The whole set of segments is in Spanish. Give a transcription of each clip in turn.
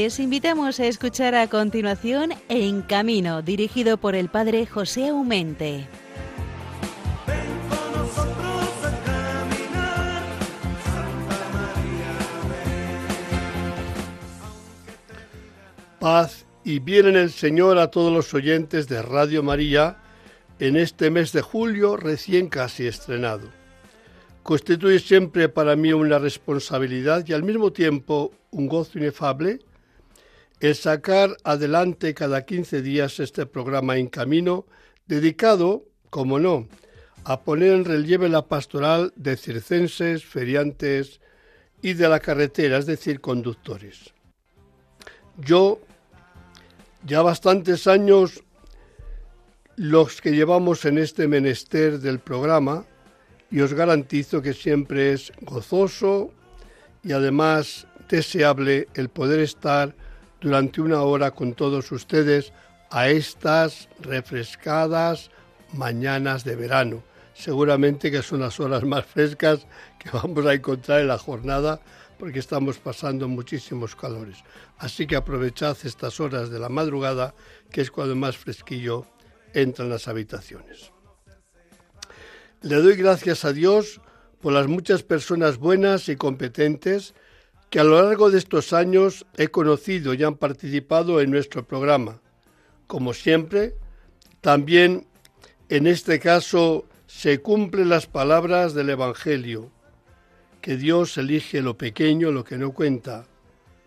Les invitamos a escuchar a continuación En Camino, dirigido por el padre José Aumente. Paz y bien en el Señor a todos los oyentes de Radio María en este mes de julio recién casi estrenado. Constituye siempre para mí una responsabilidad y al mismo tiempo un gozo inefable el sacar adelante cada 15 días este programa en camino dedicado, como no, a poner en relieve la pastoral de circenses, feriantes y de la carretera, es decir, conductores. Yo, ya bastantes años, los que llevamos en este menester del programa, y os garantizo que siempre es gozoso y además deseable el poder estar durante una hora con todos ustedes a estas refrescadas mañanas de verano. Seguramente que son las horas más frescas que vamos a encontrar en la jornada porque estamos pasando muchísimos calores. Así que aprovechad estas horas de la madrugada, que es cuando más fresquillo entra en las habitaciones. Le doy gracias a Dios por las muchas personas buenas y competentes que a lo largo de estos años he conocido y han participado en nuestro programa. Como siempre, también en este caso se cumplen las palabras del Evangelio, que Dios elige lo pequeño, lo que no cuenta,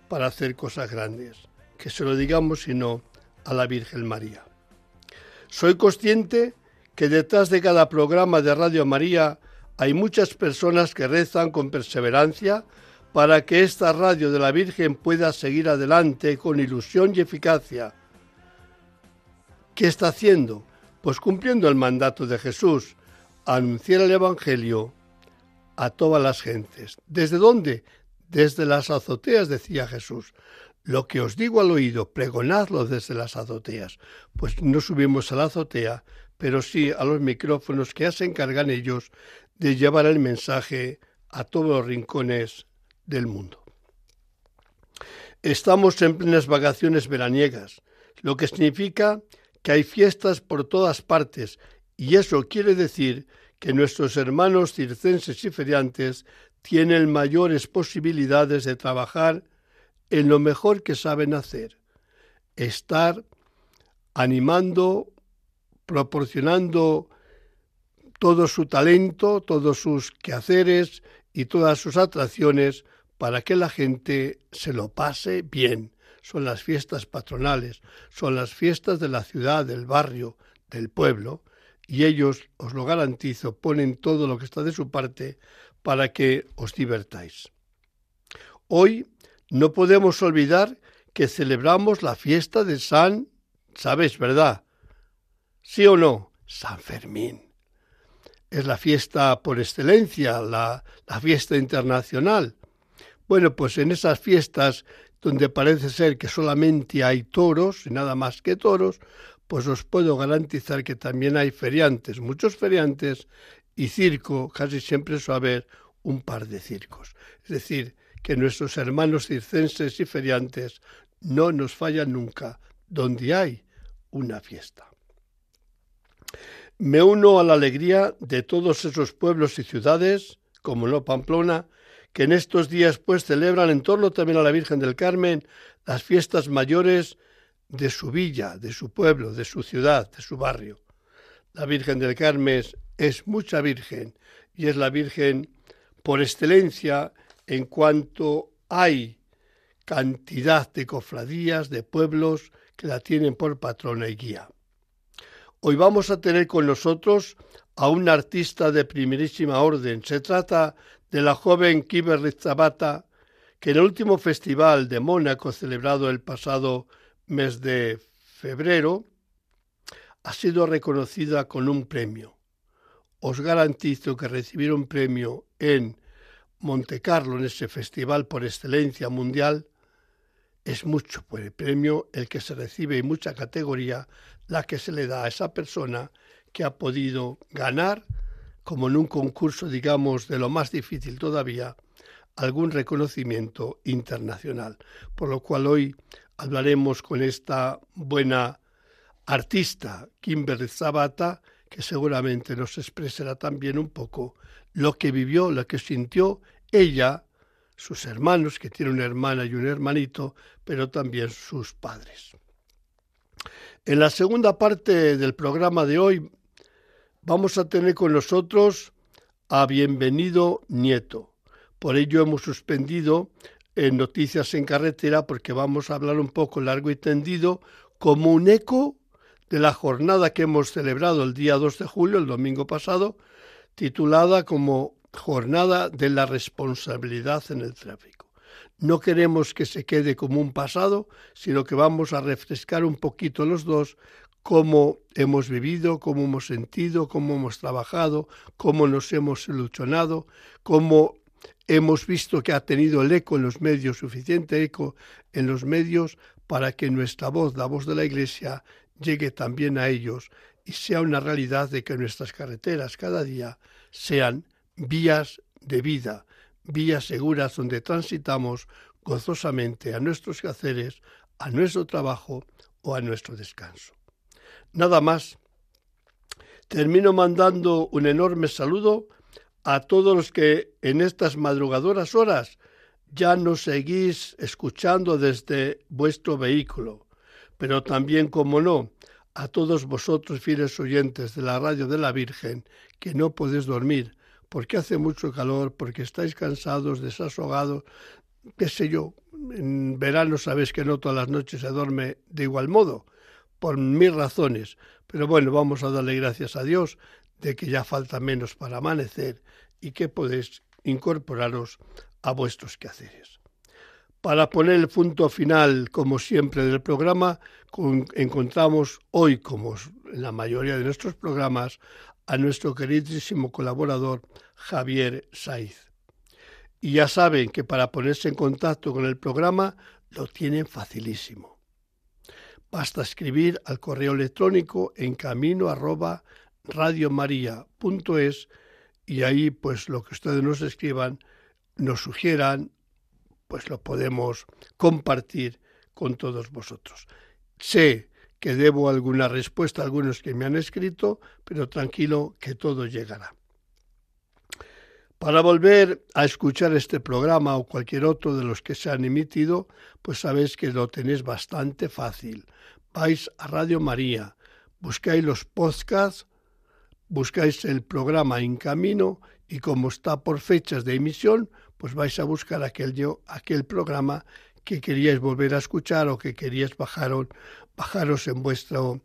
para hacer cosas grandes. Que se lo digamos sino a la Virgen María. Soy consciente que detrás de cada programa de Radio María hay muchas personas que rezan con perseverancia para que esta radio de la Virgen pueda seguir adelante con ilusión y eficacia. ¿Qué está haciendo? Pues cumpliendo el mandato de Jesús, anunciar el Evangelio a todas las gentes. ¿Desde dónde? Desde las azoteas, decía Jesús. Lo que os digo al oído, pregonadlo desde las azoteas. Pues no subimos a la azotea, pero sí a los micrófonos que se encargan ellos de llevar el mensaje a todos los rincones del mundo. Estamos en plenas vacaciones veraniegas, lo que significa que hay fiestas por todas partes y eso quiere decir que nuestros hermanos circenses y feriantes tienen mayores posibilidades de trabajar en lo mejor que saben hacer, estar animando, proporcionando todo su talento, todos sus quehaceres y todas sus atracciones para que la gente se lo pase bien. Son las fiestas patronales, son las fiestas de la ciudad, del barrio, del pueblo, y ellos, os lo garantizo, ponen todo lo que está de su parte para que os divertáis. Hoy no podemos olvidar que celebramos la fiesta de San, ¿sabes, verdad? ¿Sí o no? San Fermín. Es la fiesta por excelencia, la, fiesta internacional. Bueno, pues en esas fiestas donde parece ser que solamente hay toros y nada más que toros, pues os puedo garantizar que también hay feriantes, muchos feriantes y circo, casi siempre suele haber un par de circos. Es decir, que nuestros hermanos circenses y feriantes no nos fallan nunca donde hay una fiesta. Me uno a la alegría de todos esos pueblos y ciudades, como no Pamplona, que en estos días pues celebran en torno también a la Virgen del Carmen las fiestas mayores de su villa, de su pueblo, de su ciudad, de su barrio. La Virgen del Carmen es mucha Virgen y es la Virgen por excelencia en cuanto hay cantidad de cofradías, de pueblos que la tienen por patrona y guía. Hoy vamos a tener con nosotros a un artista de primerísima orden. Se trata de la joven Kiber Rizabata, que en el último festival de Mónaco celebrado el pasado mes de febrero, ha sido reconocida con un premio. Os garantizo que recibir un premio en Montecarlo, en ese festival por excelencia mundial, es mucho por el premio el que se recibe en mucha categoría, la que se le da a esa persona que ha podido ganar como en un concurso, digamos, de lo más difícil todavía, algún reconocimiento internacional. Por lo cual hoy hablaremos con esta buena artista, Kimberly Zabata, que seguramente nos expresará también un poco lo que vivió, lo que sintió ella, sus hermanos, que tiene una hermana y un hermanito, pero también sus padres. En la segunda parte del programa de hoy vamos a tener con nosotros a Bienvenido Nieto. Por ello hemos suspendido en Noticias en Carretera porque vamos a hablar un poco largo y tendido como un eco de la jornada que hemos celebrado el día 2 de julio, el domingo pasado, titulada como Jornada de la Responsabilidad en el Tráfico. No queremos que se quede como un pasado, sino que vamos a refrescar un poquito los dos cómo hemos vivido, cómo hemos sentido, cómo hemos trabajado, cómo nos hemos ilusionado, cómo hemos visto que ha tenido el eco en los medios, suficiente eco en los medios para que nuestra voz, la voz de la Iglesia, llegue también a ellos y sea una realidad de que nuestras carreteras cada día sean vías de vida, vías seguras donde transitamos gozosamente a nuestros quehaceres, a nuestro trabajo o a nuestro descanso. Nada más. Termino mandando un enorme saludo a todos los que en estas madrugadoras horas ya nos seguís escuchando desde vuestro vehículo, pero también, como no, a todos vosotros fieles oyentes de la radio de la Virgen, que no podéis dormir, porque hace mucho calor, porque estáis cansados, desahogados, qué sé yo, en verano sabéis que no todas las noches se duerme de igual modo, por mil razones, pero bueno, vamos a darle gracias a Dios de que ya falta menos para amanecer y que podéis incorporaros a vuestros quehaceres. Para poner el punto final, como siempre, del programa, encontramos hoy, como en la mayoría de nuestros programas, a nuestro queridísimo colaborador Javier Saiz. Y ya saben que para ponerse en contacto con el programa lo tienen facilísimo. Basta escribir al correo electrónico en camino arroba radiomaria.es y ahí pues lo que ustedes nos escriban, nos sugieran pues lo podemos compartir con todos vosotros. Sé que debo alguna respuesta a algunos que me han escrito, pero tranquilo que todo llegará. Para volver a escuchar este programa o cualquier otro de los que se han emitido, pues sabéis que lo tenéis bastante fácil. Vais a Radio María, buscáis los podcasts, buscáis el programa en camino y como está por fechas de emisión, pues vais a buscar aquel, aquel programa que queríais volver a escuchar o que queríais bajaros, bajaros en vuestro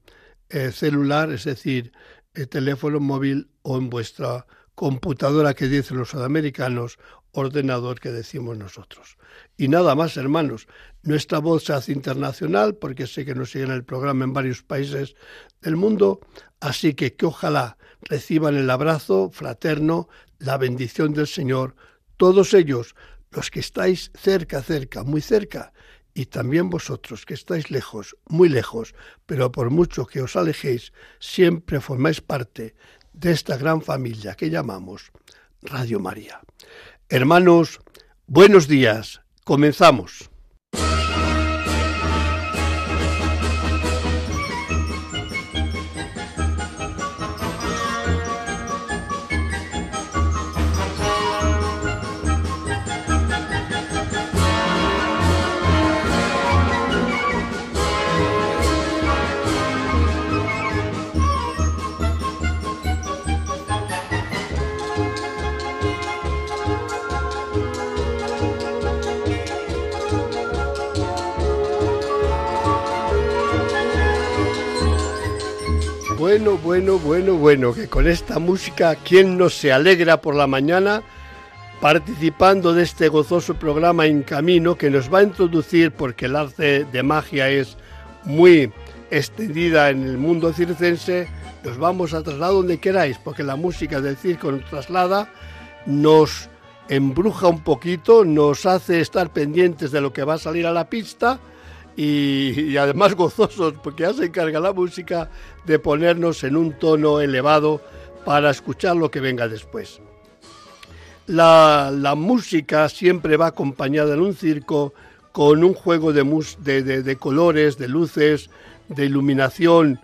eh, celular, es decir, el eh, teléfono móvil o en vuestra computadora que dicen los sudamericanos, ordenador que decimos nosotros. Y nada más, hermanos, nuestra voz se hace internacional porque sé que nos siguen el programa en varios países del mundo, así que que ojalá reciban el abrazo fraterno, la bendición del Señor, todos ellos, los que estáis cerca, cerca, muy cerca, y también vosotros que estáis lejos, muy lejos, pero por mucho que os alejéis, siempre formáis parte de esta gran familia que llamamos Radio María. Hermanos, buenos días, comenzamos. Bueno, bueno, bueno, que con esta música, ¿quién no se alegra por la mañana participando de este gozoso programa En Camino que nos va a introducir, porque el arte de magia es muy extendida en el mundo circense, nos vamos a trasladar donde queráis, porque la música del circo nos traslada, nos embruja un poquito, nos hace estar pendientes de lo que va a salir a la pista, y, además gozosos, porque ya se encarga la música de ponernos en un tono elevado para escuchar lo que venga después. La, la, música siempre va acompañada en un circo con un juego de, de, de, colores, de luces, de iluminación,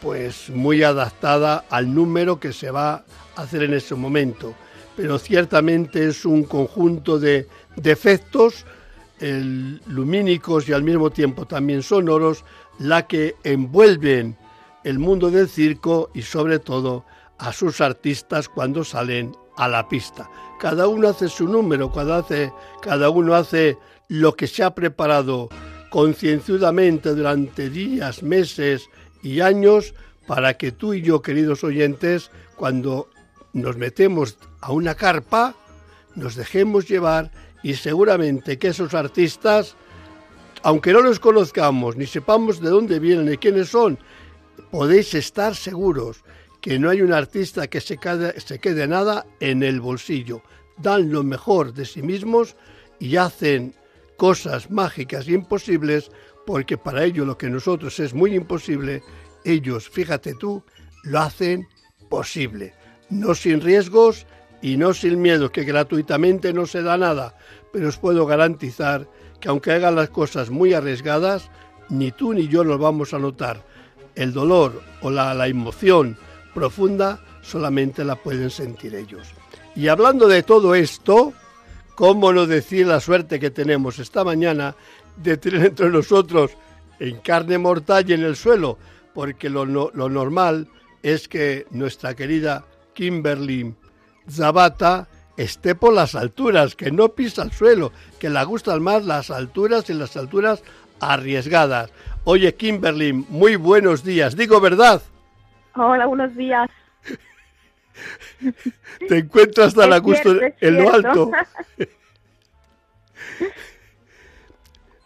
pues muy adaptada al número que se va a hacer en ese momento. Pero ciertamente es un conjunto de, de efectos lumínicos y al mismo tiempo también sonoros la que envuelven el mundo del circo y sobre todo a sus artistas cuando salen a la pista. Cada uno hace su número, cada, hace, cada uno hace lo que se ha preparado concienzudamente durante días, meses y años para que tú y yo, queridos oyentes, cuando nos metemos a una carpa, nos dejemos llevar y seguramente que esos artistas, aunque no los conozcamos ni sepamos de dónde vienen y quiénes son, podéis estar seguros que no hay un artista que se quede, nada en el bolsillo. Dan lo mejor de sí mismos y hacen cosas mágicas y imposibles, porque para ellos lo que nosotros es muy imposible, ellos, fíjate tú, lo hacen posible. No sin riesgos y no sin miedo, que gratuitamente no se da nada, pero os puedo garantizar que aunque hagan las cosas muy arriesgadas, ni tú ni yo nos vamos a notar. El dolor o la, la emoción profunda solamente la pueden sentir ellos. Y hablando de todo esto, ¿Cómo no decir la suerte que tenemos esta mañana de tener entre nosotros en carne mortal y en el suelo? Porque lo, lo normal es que nuestra querida Kimberly Zabata esté por las alturas, que no pisa el suelo, que le gustan más las alturas y las alturas arriesgadas. Oye, Kimberly, muy buenos días. Digo verdad. Hola, buenos días. Te encuentras tan a gusto en lo alto.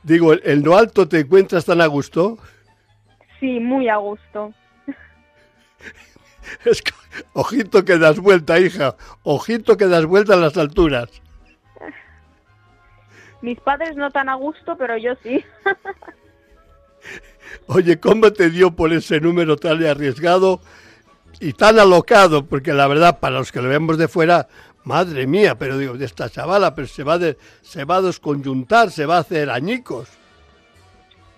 Digo, ¿en lo alto te encuentras tan a gusto? Sí, muy a gusto. ojito que das vuelta, hija. Ojito que das vuelta a las alturas. Mis padres no tan a gusto, pero yo sí. Oye, ¿cómo te dio por ese número tan arriesgado y tan alocado, porque la verdad, para los que lo vemos de fuera, madre mía, pero digo, de esta chavala, pero se va, de, se va a desconyuntar, se va a hacer añicos.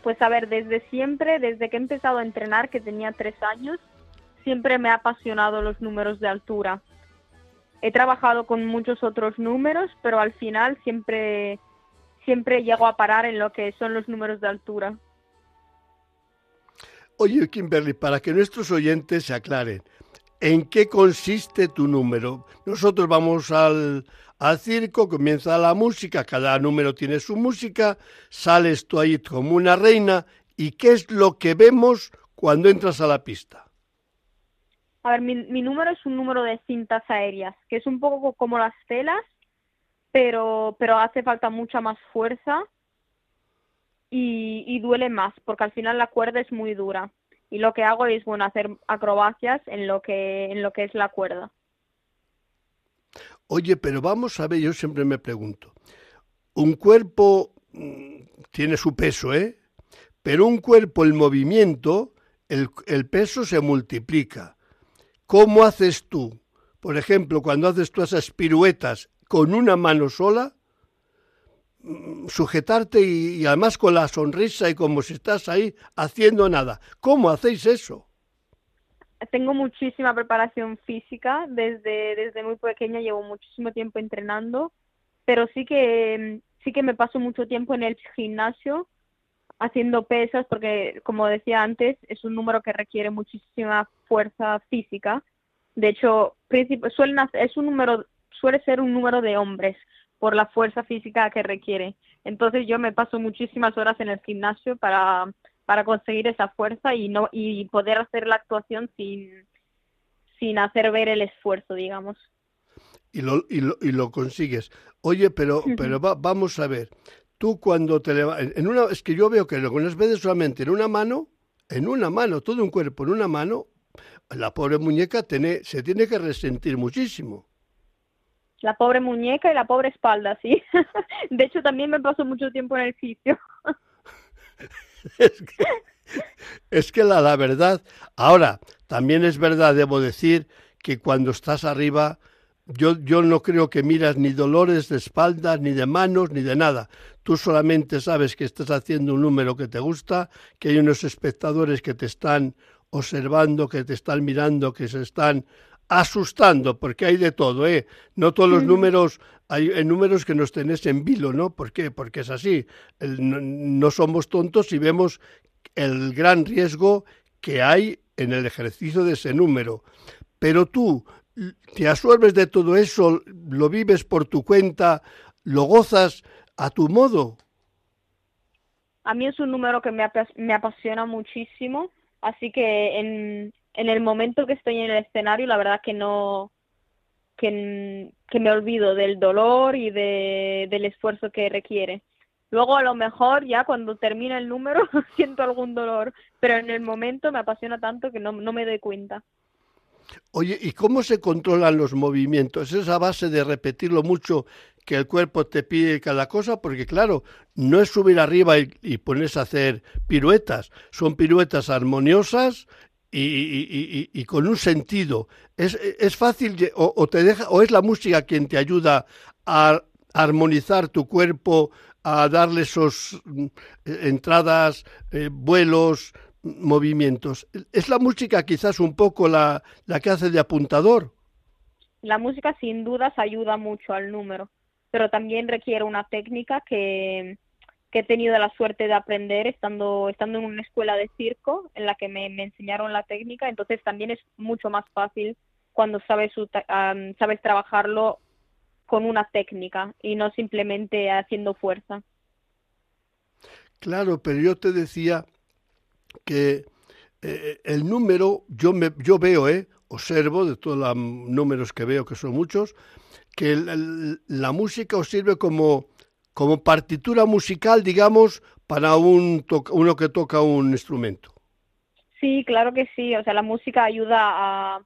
Pues a ver, desde siempre, desde que he empezado a entrenar, que tenía tres años, siempre me ha apasionado los números de altura. He trabajado con muchos otros números, pero al final siempre, siempre llego a parar en lo que son los números de altura. Oye, Kimberly, para que nuestros oyentes se aclaren, ¿en qué consiste tu número? Nosotros vamos al, circo, comienza la música, cada número tiene su música, sales tú ahí como una reina, ¿y qué es lo que vemos cuando entras a la pista? A ver, mi, mi número es un número de cintas aéreas, que es un poco como las telas, pero, pero hace falta mucha más fuerza y, duele más porque al final la cuerda es muy dura y lo que hago es bueno hacer acrobacias en lo que en lo que es la cuerda. Oye, pero vamos a ver, yo siempre me pregunto, un cuerpo mm, tiene su peso, ¿eh? Pero un cuerpo, el movimiento, el, el peso se multiplica. ¿Cómo haces tú? Por ejemplo, cuando haces tú esas piruetas con una mano sola, sujetarte y, además con la sonrisa y como si estás ahí haciendo nada. ¿Cómo hacéis eso? Tengo muchísima preparación física, desde, desde muy pequeña llevo muchísimo tiempo entrenando, pero sí que, sí que me paso mucho tiempo en el gimnasio haciendo pesas porque, como decía antes, es un número que requiere muchísima fuerza física. De hecho, suelen, es un número, suele ser un número de hombres, por la fuerza física que requiere. Entonces yo me paso muchísimas horas en el gimnasio para, para conseguir esa fuerza y no y poder hacer la actuación sin, sin hacer ver el esfuerzo, digamos. Y lo, y lo, y lo consigues. Oye, pero, pero vamos a ver. Tú cuando te levantas, en una, es que yo veo que algunas veces solamente en una mano, en una mano, todo un cuerpo en una mano, la pobre muñeca tiene, se tiene que resentir muchísimo la pobre muñeca y la pobre espalda, sí. De hecho, también me paso mucho tiempo en el fisio. es que, la, la verdad, ahora, también es verdad, debo decir, que cuando estás arriba, yo, yo no creo que miras ni dolores de espaldas, ni de manos, ni de nada. Tú solamente sabes que estás haciendo un número que te gusta, que hay unos espectadores que te están observando, que te están mirando, que se están asustando, porque hay de todo, ¿eh? No todos los números, hay, números que nos tenés en vilo, ¿no? ¿Por qué? Porque es así. no, somos tontos y vemos el gran riesgo que hay en el ejercicio de ese número. Pero tú te absorbes de todo eso, lo vives por tu cuenta, lo gozas a tu modo. A mí es un número que me, me apasiona muchísimo, así que en, el momento que estoy en el escenario, la verdad que no, que, que me olvido del dolor y de, del esfuerzo que requiere. Luego a lo mejor ya cuando termina el número siento algún dolor, pero en el momento me apasiona tanto que no, no me doy cuenta. Oye, ¿y cómo se controlan los movimientos? ¿Es base de repetirlo mucho que el cuerpo te pide cada cosa? Porque claro, no es subir arriba y, y ponerse a hacer piruetas, son piruetas armoniosas y, con un sentido. Es, fácil o, te deja o es la música quien te ayuda a armonizar tu cuerpo, a darle esos mm, entradas, eh, vuelos, movimientos. ¿Es la música quizás un poco la, la que hace de apuntador? La música sin dudas ayuda mucho al número, pero también requiere una técnica que, que he tenido la suerte de aprender estando, estando en una escuela de circo en la que me, enseñaron la técnica, entonces también es mucho más fácil cuando sabes, sabes trabajarlo con una técnica y no simplemente haciendo fuerza. Claro, pero yo te decía que eh, el número, yo, me, yo veo, eh, observo de todos los números que veo, que son muchos, que la música os sirve como como partitura musical, digamos, para un uno que toca un instrumento. Sí, claro que sí. O sea, la música ayuda a,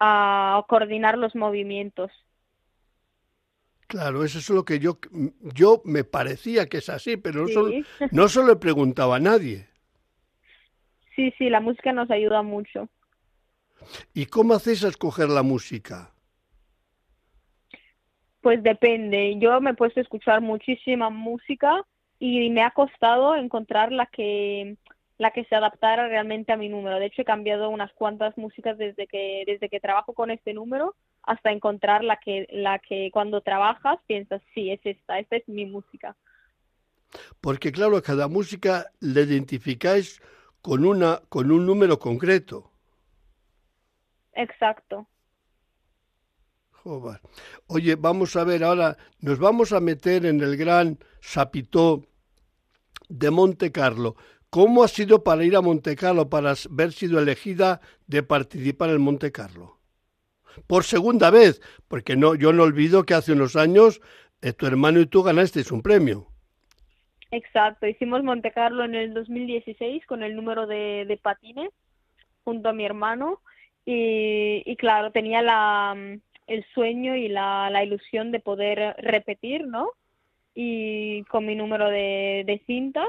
a coordinar los movimientos. Claro, eso es lo que yo, yo me parecía que es así, pero no, solo, no solo he preguntado a nadie. Sí, sí, la música nos ayuda mucho. ¿Y cómo hacéis a escoger la música? Pues depende. Yo me he puesto a escuchar muchísima música y me ha costado encontrar la que la que se adaptara realmente a mi número. De hecho, he cambiado unas cuantas músicas desde que desde que trabajo con este número hasta encontrar la que la que cuando trabajas piensas, sí, es esta, esta es mi música. Porque claro, cada música la identificáis con una con un número concreto. Exacto. Oye, vamos a ver ahora, nos vamos a meter en el gran sapitó de Monte Carlo. ¿Cómo ha sido para ir a Monte Carlo, para haber sido elegida de participar en Monte Carlo? Por segunda vez, porque no, yo no olvido que hace unos años eh, tu hermano y tú ganasteis un premio. Exacto, hicimos Monte Carlo en el 2016 con el número de, de patines junto a mi hermano y, claro, tenía la, el sueño y la, la ilusión de poder repetir, ¿no? Y con mi número de, de cintas,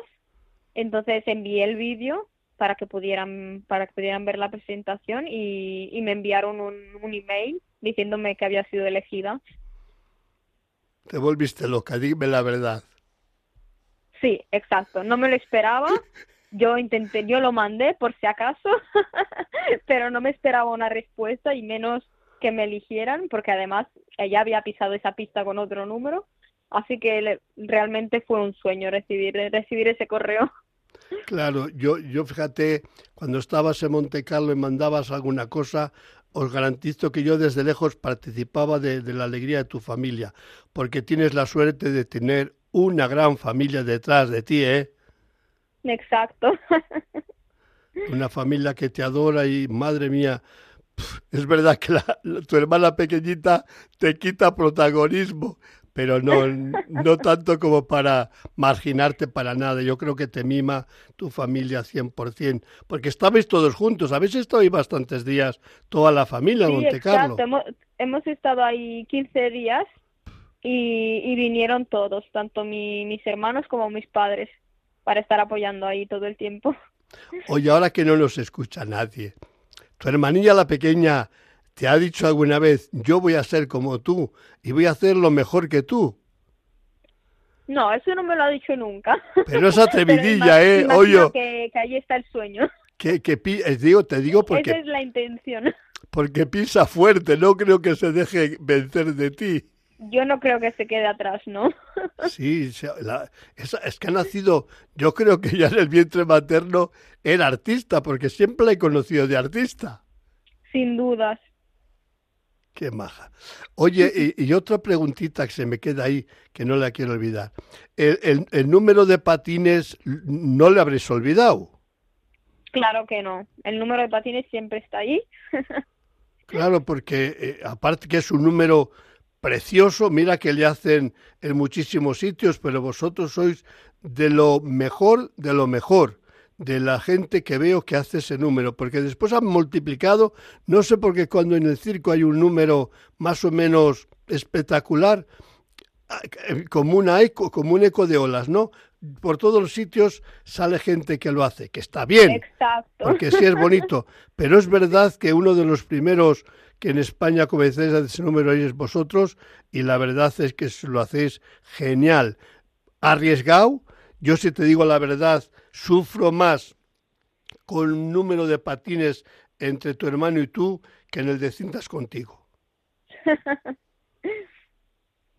entonces envié el vídeo para que pudieran para que pudieran ver la presentación y, y me enviaron un, un email diciéndome que había sido elegida. Te volviste loca, dime la verdad. Sí, exacto. No me lo esperaba. Yo intenté, yo lo mandé por si acaso, pero no me esperaba una respuesta y menos que me eligieran, porque además ella había pisado esa pista con otro número, así que realmente fue un sueño recibir, recibir ese correo. Claro, yo, yo fíjate, cuando estabas en Monte Carlo y mandabas alguna cosa, os garantizo que yo desde lejos participaba de, de, la alegría de tu familia, porque tienes la suerte de tener una gran familia detrás de ti, ¿eh? Exacto. Una familia que te adora y, madre mía, es verdad que tu hermana pequeñita te quita protagonismo, pero no, no tanto como para marginarte para nada. Yo creo que te mima tu familia 100%, porque estabais todos juntos. Habéis estado ahí bastantes días, toda la familia en Monte Carlo. Hemos, hemos, estado ahí 15 días y, y vinieron todos, tanto mi, mis hermanos como mis padres, para estar apoyando ahí todo el tiempo. Oye, ahora que no nos escucha nadie, tu hermanilla la pequeña ¿te ha dicho alguna vez, yo voy a ser como tú y voy a hacer lo mejor que tú? No, eso no me lo ha dicho nunca. Pero es atrevidilla, ¿eh? Oye. Que, que ahí está el sueño. Que, que digo, te digo porque... Esa es la intención. Porque pisa fuerte, no creo que se deje vencer de ti. Yo no creo que se quede atrás, ¿no? Sí, es, que ha nacido, yo creo que ya en el vientre materno era artista, porque siempre la he conocido de artista. Sin dudas. Qué maja. Oye, y, otra preguntita que se me queda ahí, que no la quiero olvidar. El, el, número de patines no le habréis olvidado. Claro que no. El número de patines siempre está ahí. claro, porque eh, aparte que es un número precioso, mira que le hacen en muchísimos sitios, pero vosotros sois de lo mejor, de lo mejor de la gente que veo que hace ese número, porque después han multiplicado, no sé por qué cuando en el circo hay un número más o menos espectacular, ah, como, una eco, como un eco de olas, ¿no? Por todos los sitios sale gente que lo hace, que está bien, Exacto. porque sí es bonito, pero es verdad que uno de los primeros que en España comencéis a ese número es vosotros y la verdad es que lo hacéis genial. Arriesgado, yo si te digo la verdad, sufro más con un número de patines entre tu hermano y tú que en el de cintas contigo.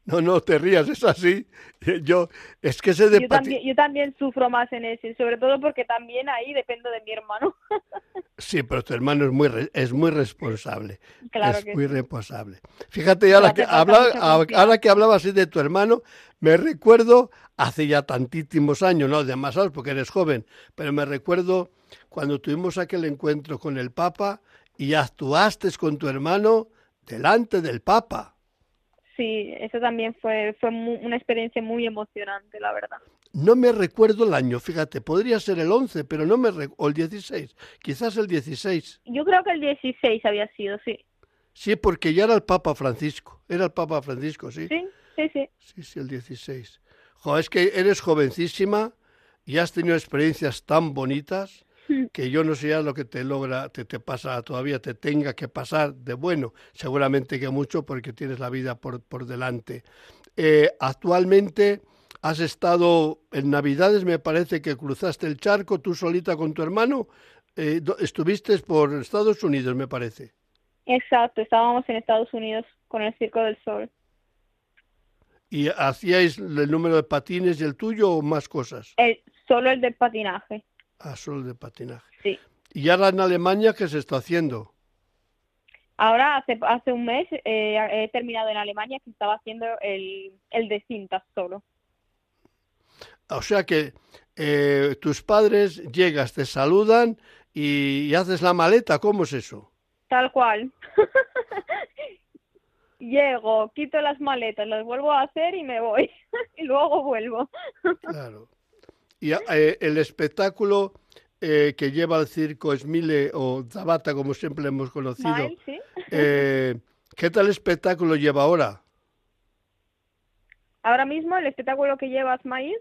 No, no te rías, es así. Yo, es que ese de yo, también, yo también sufro más en ese, sobre todo porque también ahí dependo de mi hermano. Sí, pero tu hermano es muy es muy responsable. Claro es muy responsable. Fíjate, ahora que, habla, ahora que hablabas así de tu hermano, me recuerdo hace ya tantísimos años, no demasiados porque eres joven, pero me recuerdo cuando tuvimos aquel encuentro con el Papa y actuaste con tu hermano delante del Papa. Sí, eso también fue, fue una experiencia muy emocionante, la verdad. No me recuerdo el año, fíjate, podría ser el 11, pero no me o el 16, quizás el 16. Yo creo que el 16 había sido, sí. Sí, porque ya era el Papa Francisco, era el Papa Francisco, sí. Sí, sí, sí. Sí, sí, el 16. Jo, es que eres jovencísima y has tenido experiencias tan bonitas que yo no sé ya lo que te logra, te, te pasa todavía, te tenga que pasar de bueno, seguramente que mucho porque tienes la vida por, por delante. Eh, actualmente has estado en Navidades, me parece que cruzaste el charco tú solita con tu hermano, eh, estuviste por Estados Unidos, me parece. Exacto, estábamos en Estados Unidos con el Circo del Sol. ¿Y hacíais el número de patines y el tuyo o más cosas? El, solo el de patinaje. Ah, solo de patinaje. Sí. ¿Y ahora en Alemania qué se está haciendo? Ahora, hace, hace un mes, eh, he terminado en Alemania que estaba haciendo el, el de cintas solo. O sea que eh, tus padres llegas, te saludan y, y, haces la maleta, ¿cómo es eso? Tal cual. Llego, quito las maletas, las vuelvo a hacer y me voy. y luego vuelvo. claro. Y eh, el espectáculo eh, que lleva el circo Esmile o Zabata, como siempre hemos conocido, eh, ¿qué tal espectáculo lleva ahora? Ahora mismo el espectáculo que lleva Smile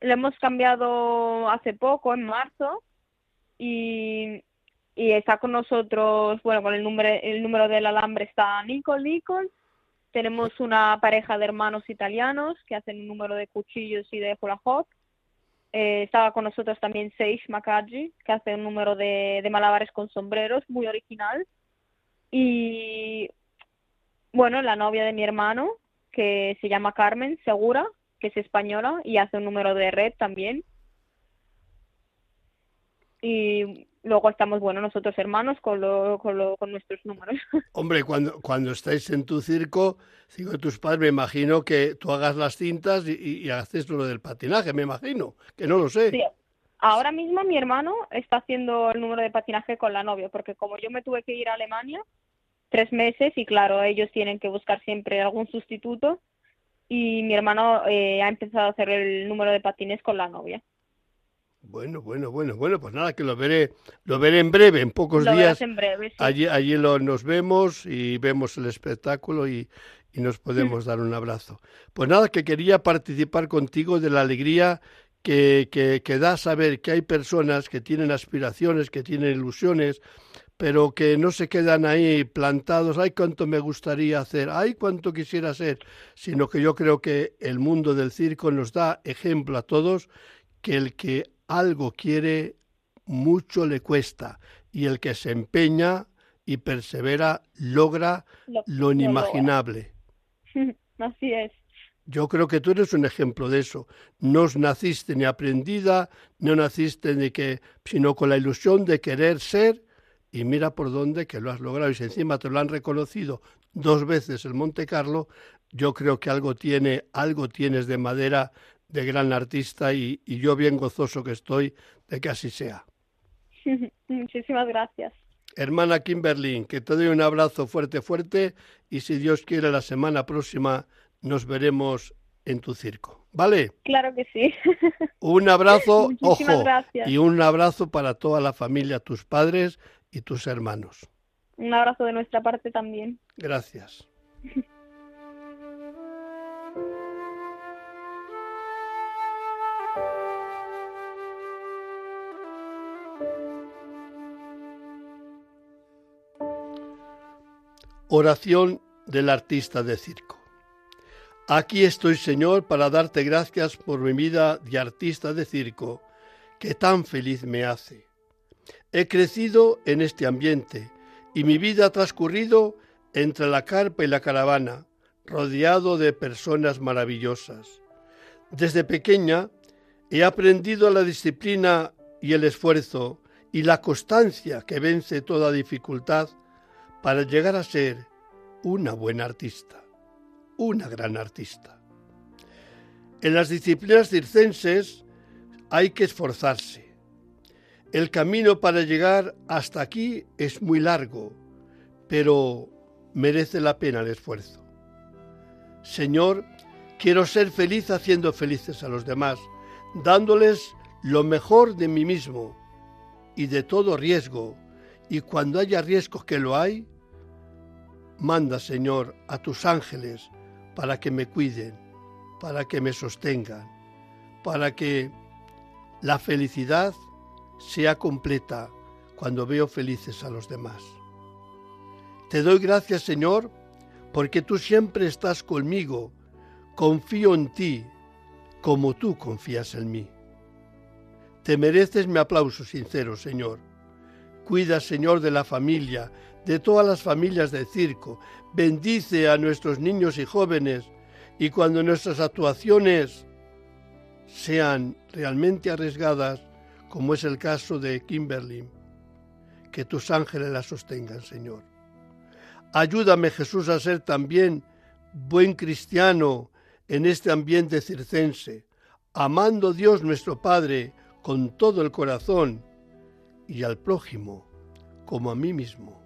lo hemos cambiado hace poco, en marzo, y, y está con nosotros, bueno, con el número, el número del alambre está Nicole Nicole, tenemos una pareja de hermanos italianos que hacen un número de cuchillos y de hula hoop, eh, estaba con nosotros también Seish Makaji, que hace un número de, malabares con sombreros, muy original. Y bueno, la novia de mi hermano, que se llama Carmen Segura, que es española y hace un número de red también. Y luego estamos, bueno, nosotros hermanos con, lo, con, lo, con nuestros números. Hombre, cuando, cuando estáis en tu circo, digo, tus padres, me imagino que tú hagas las cintas y, y, haces lo del patinaje, me imagino, que no lo sé. Sí. Ahora mismo mi hermano está haciendo el número de patinaje con la novia, porque como yo me tuve que ir a Alemania tres meses y claro, ellos tienen que buscar siempre algún sustituto y mi hermano eh, ha empezado a hacer el número de patines con la novia. Bueno, bueno, bueno, bueno, pues nada, que lo veré, lo veré en breve, en pocos días. En breve, Allí, allí lo, nos vemos y vemos el espectáculo y, y nos podemos dar un abrazo. Pues nada, que quería participar contigo de la alegría que, que, que da saber que hay personas que tienen aspiraciones, que tienen ilusiones, pero que no se quedan ahí plantados, ay cuánto me gustaría hacer, ay cuánto quisiera ser, sino que yo creo que el mundo del circo nos da ejemplo a todos que el que algo quiere mucho le cuesta y el que se empeña y persevera logra lo, inimaginable. Así es. Yo creo que tú eres un ejemplo de eso. No naciste ni aprendida, no naciste ni que, sino con la ilusión de querer ser y mira por dónde que lo has logrado y si encima te lo han reconocido dos veces el Monte Carlo, yo creo que algo tiene, algo tienes de madera de gran artista y, y yo bien gozoso que estoy de que así sea. Muchísimas gracias. Hermana Kimberly, que te doy un abrazo fuerte, fuerte y si Dios quiere la semana próxima nos veremos en tu circo. ¿Vale? Claro que sí. Un abrazo, ojo, y un abrazo para toda la familia, tus padres y tus hermanos. Un abrazo de nuestra parte también. Gracias. Oración del artista de circo. Aquí estoy, Señor, para darte gracias por mi vida de artista de circo, que tan feliz me hace. He crecido en este ambiente y mi vida ha transcurrido entre la carpa y la caravana, rodeado de personas maravillosas. Desde pequeña he aprendido la disciplina y el esfuerzo y la constancia que vence toda dificultad para llegar a ser una buena artista una gran artista. En las disciplinas circenses hay que esforzarse. El camino para llegar hasta aquí es muy largo, pero merece la pena el esfuerzo. Señor, quiero ser feliz haciendo felices a los demás, dándoles lo mejor de mí mismo y de todo riesgo, y cuando haya riesgos que lo hay, manda, Señor, a tus ángeles para que me cuiden, para que me sostengan, para que la felicidad sea completa cuando veo felices a los demás. Te doy gracias, Señor, porque tú siempre estás conmigo. Confío en ti como tú confías en mí. Te mereces mi aplauso sincero, Señor. Cuida, Señor, de la familia, de todas las familias del circo. Bendice a nuestros niños y jóvenes y cuando nuestras actuaciones sean realmente arriesgadas, como es el caso de Kimberly, que tus ángeles la sostengan, Señor. Ayúdame, Jesús, a ser también buen cristiano en este ambiente circense, amando a Dios nuestro Padre con todo el corazón y al prójimo como a mí mismo.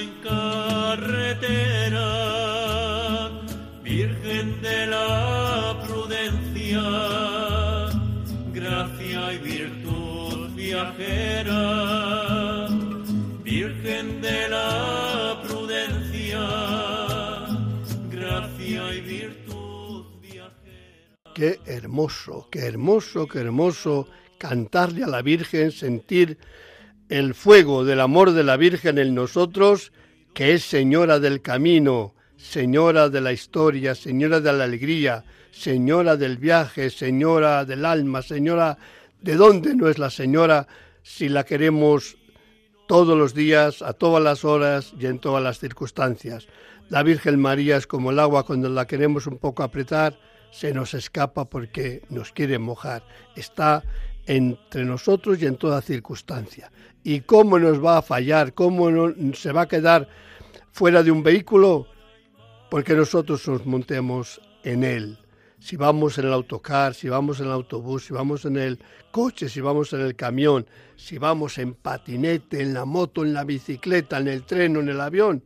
en carretera, Virgen de la prudencia, gracia y virtud viajera, Virgen de la prudencia, gracia y virtud viajera. Qué hermoso, qué hermoso, qué hermoso cantarle a la Virgen, sentir el fuego del amor de la Virgen en nosotros, que es Señora del camino, Señora de la historia, Señora de la alegría, Señora del viaje, Señora del alma, Señora de dónde no es la Señora si la queremos todos los días, a todas las horas y en todas las circunstancias. La Virgen María es como el agua cuando la queremos un poco apretar, se nos escapa porque nos quiere mojar. Está entre nosotros y en toda circunstancia. ¿Y cómo nos va a fallar? ¿Cómo se va a quedar fuera de un vehículo? Porque nosotros nos montemos en él. si vamos en el autocar, si vamos en el autobús, si vamos en el coche, si vamos en el camión, si vamos en patinete, en la moto, en la bicicleta, en el tren o en el avión.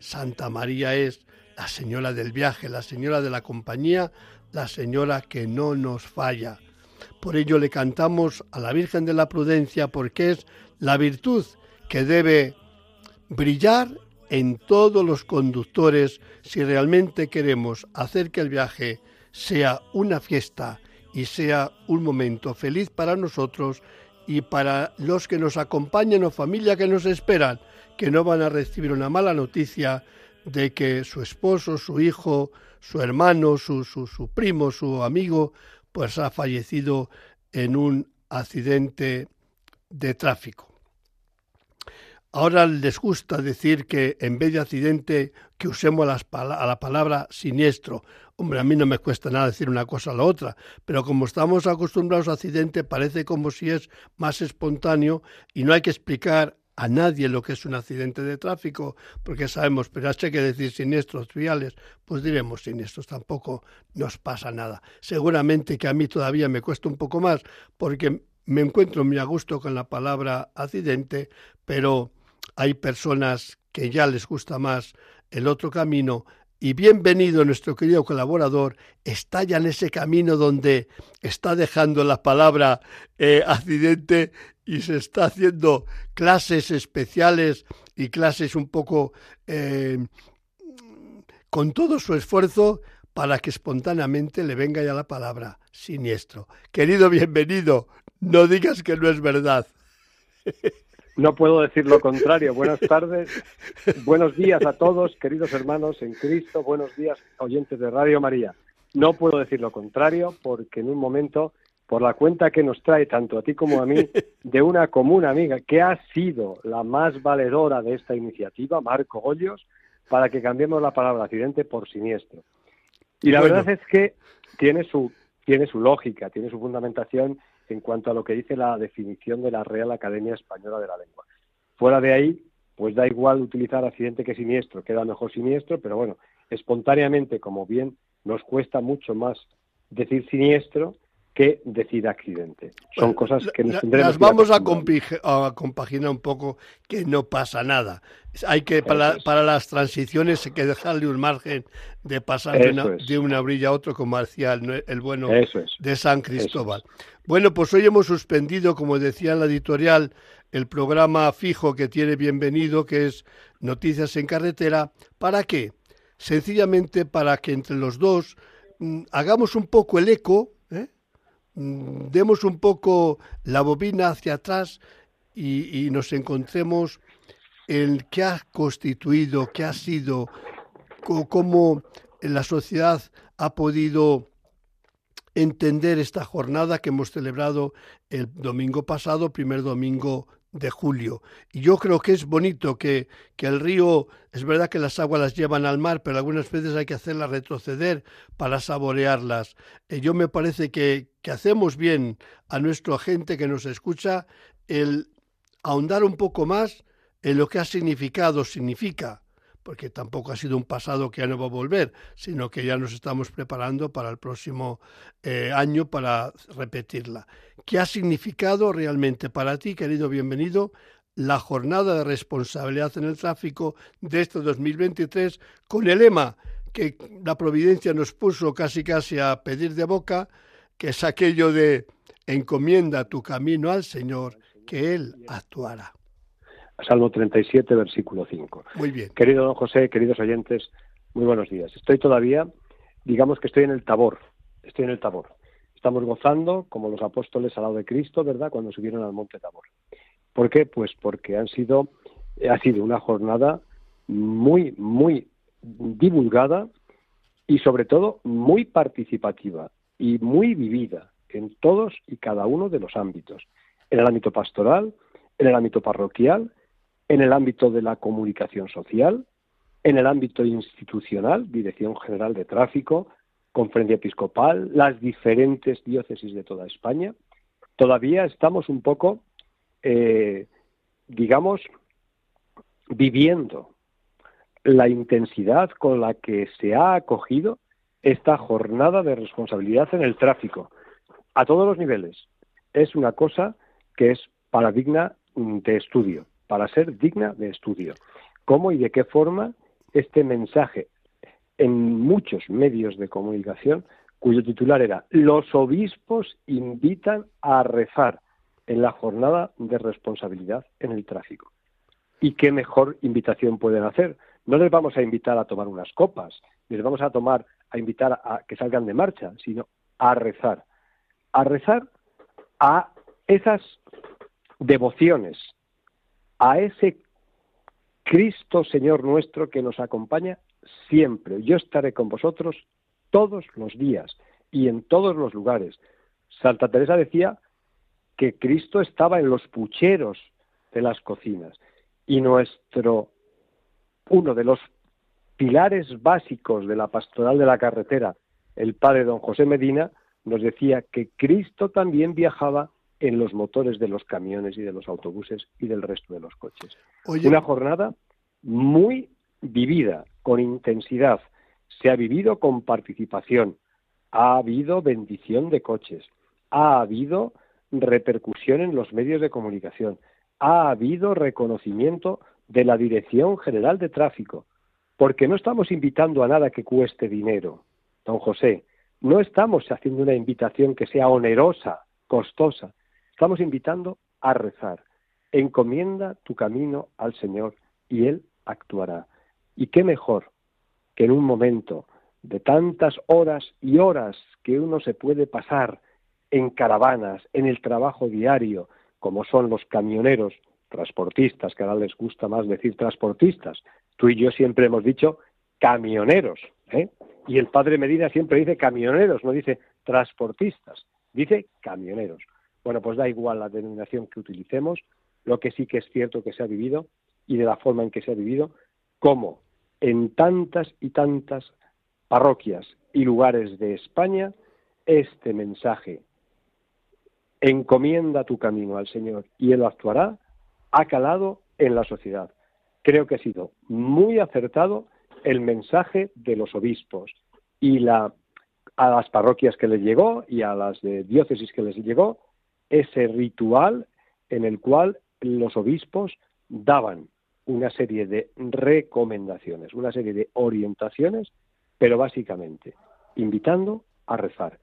Santa María es la señora del viaje, la señora de la compañía, la señora que no nos falla. Por ello le cantamos a la Virgen de la Prudencia porque es la virtud que debe brillar en todos los conductores si realmente queremos hacer que el viaje sea una fiesta y sea un momento feliz para nosotros y para los que nos acompañan o familia que nos esperan, que no van a recibir una mala noticia de que su esposo, su hijo, su hermano, su, su, su primo, su amigo, pues ha fallecido en un accidente de tráfico. Ahora les gusta decir que en vez de accidente que usemos a la palabra siniestro. Hombre, a mí no me cuesta nada decir una cosa a la otra, pero como estamos acostumbrados a accidente, parece como si es más espontáneo y no hay que explicar a nadie lo que es un accidente de tráfico, porque sabemos, pero hay que decir siniestros viales, pues diremos siniestros, tampoco nos pasa nada. Seguramente que a mí todavía me cuesta un poco más, porque me encuentro muy a gusto con la palabra accidente, pero hay personas que ya les gusta más el otro camino y bienvenido nuestro querido colaborador, está ya en ese camino donde está dejando la palabra eh, accidente y se está haciendo clases especiales y clases un poco eh, con todo su esfuerzo para que espontáneamente le venga ya la palabra siniestro. Querido bienvenido, no digas que no es verdad. No puedo decir lo contrario. Buenas tardes, buenos días a todos, queridos hermanos en Cristo, buenos días, oyentes de Radio María. No puedo decir lo contrario porque en un momento, por la cuenta que nos trae tanto a ti como a mí, de una común amiga que ha sido la más valedora de esta iniciativa, Marco Hoyos, para que cambiemos la palabra accidente por siniestro. Y la verdad es que tiene su, tiene su lógica, tiene su fundamentación en cuanto a lo que dice la definición de la Real Academia Española de la Lengua. Fuera de ahí, pues da igual utilizar accidente que siniestro, queda mejor siniestro, pero bueno, espontáneamente, como bien nos cuesta mucho más decir siniestro, que decir accidente. Son cosas que nos tendremos Las vamos a, a, compaginar un poco que no pasa nada. Hay que, para, para las transiciones, hay que dejarle un margen de pasar de una, de una, brilla a otro, como decía el, el bueno de San Cristóbal. Bueno, pues hoy hemos suspendido, como decía en la editorial, el programa fijo que tiene bienvenido, que es Noticias en Carretera. ¿Para qué? Sencillamente para que entre los dos mm, hagamos un poco el eco demos un poco la bobina hacia atrás y, nos encontremos en qué ha constituido, qué ha sido, cómo la sociedad ha podido entender esta jornada que hemos celebrado el domingo pasado, primer domingo de julio. Y yo creo que es bonito que, que, el río, es verdad que las aguas las llevan al mar, pero algunas veces hay que hacerlas retroceder para saborearlas. Eh, yo me parece que, que hacemos bien a nuestro agente que nos escucha el ahondar un poco más en lo que ha significado, significa porque tampoco ha sido un pasado que ya no va a volver, sino que ya nos estamos preparando para el próximo eh, año para repetirla. ¿Qué ha significado realmente para ti, querido bienvenido, la jornada de responsabilidad en el tráfico de este 2023 con el lema que la providencia nos puso casi casi a pedir de boca, que es aquello de encomienda tu camino al Señor, que Él actuará. Salmo 37, versículo 5. Muy bien. Querido don José, queridos oyentes, muy buenos días. Estoy todavía, digamos que estoy en el tabor, estoy en el tabor. Estamos gozando como los apóstoles al lado de Cristo, ¿verdad?, cuando subieron al monte Tabor. ¿Por qué? Pues porque han sido, ha sido una jornada muy, muy divulgada y sobre todo muy participativa y muy vivida en todos y cada uno de los ámbitos. En el ámbito pastoral, en el ámbito parroquial, en el ámbito de la comunicación social, en el ámbito institucional, Dirección General de Tráfico, Conferencia Episcopal, las diferentes diócesis de toda España, todavía estamos un poco, eh, digamos, viviendo la intensidad con la que se ha acogido esta jornada de responsabilidad en el tráfico, a todos los niveles. Es una cosa que es para digna de estudio, para ser digna de estudio. ¿Cómo y de qué forma este mensaje en muchos medios de comunicación, cuyo titular era Los obispos invitan a rezar en la jornada de responsabilidad en el tráfico? ¿Y qué mejor invitación pueden hacer? No les vamos a invitar a tomar unas copas, les vamos a tomar a invitar a que salgan de marcha, sino a rezar. A rezar a esas devociones, a ese Cristo Señor nuestro que nos acompaña siempre. Yo estaré con vosotros todos los días y en todos los lugares. Santa Teresa decía que Cristo estaba en los pucheros de las cocinas y nuestro uno de los pilares básicos de la pastoral de la carretera, el padre don José Medina, nos decía que Cristo también viajaba en los motores de los camiones y de los autobuses y del resto de los coches. Una jornada muy vivida, con intensidad. Se ha vivido con participación. Ha habido bendición de coches. Ha habido repercusión en los medios de comunicación. Ha habido reconocimiento de la Dirección General de Tráfico porque no estamos invitando a nada que cueste dinero, don José. No estamos haciendo una invitación que sea onerosa, costosa. Estamos invitando a rezar. Encomienda tu camino al Señor y Él actuará. Y qué mejor que en un momento de tantas horas y horas que uno se puede pasar en caravanas, en el trabajo diario, como son los camioneros, transportistas, que ahora les gusta más decir transportistas, Tú y yo siempre hemos dicho camioneros, ¿eh? y el padre Medina siempre dice camioneros, no dice transportistas, dice camioneros. Bueno, pues da igual la denominación que utilicemos, lo que sí que es cierto que se ha vivido y de la forma en que se ha vivido, como en tantas y tantas parroquias y lugares de España, este mensaje, encomienda tu camino al Señor y Él actuará, ha calado en la sociedad. Creo que ha sido muy acertado el mensaje de los obispos y la, a las parroquias que les llegó y a las de diócesis que les llegó ese ritual en el cual los obispos daban una serie de recomendaciones, una serie de orientaciones, pero básicamente invitando a rezar.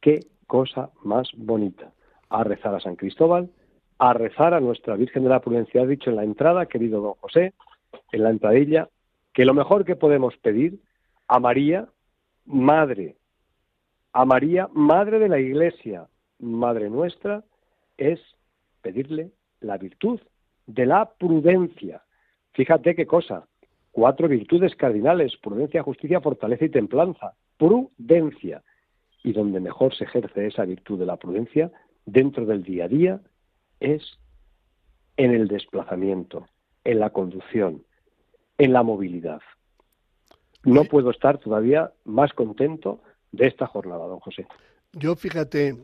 Qué cosa más bonita. A rezar a San Cristóbal, a rezar a nuestra Virgen de la Prudencia. Ha dicho en la entrada, querido don José, en la entradilla, que lo mejor que podemos pedir a María, Madre, a María, Madre de la Iglesia, Madre nuestra, es pedirle la virtud de la prudencia. Fíjate qué cosa. Cuatro virtudes cardinales, prudencia, justicia, fortaleza y templanza. Prudencia. Y donde mejor se ejerce esa virtud de la prudencia, dentro del día a día, es en el desplazamiento, en la conducción, en la movilidad. No puedo estar todavía más contento de esta jornada, don José. Yo fíjate,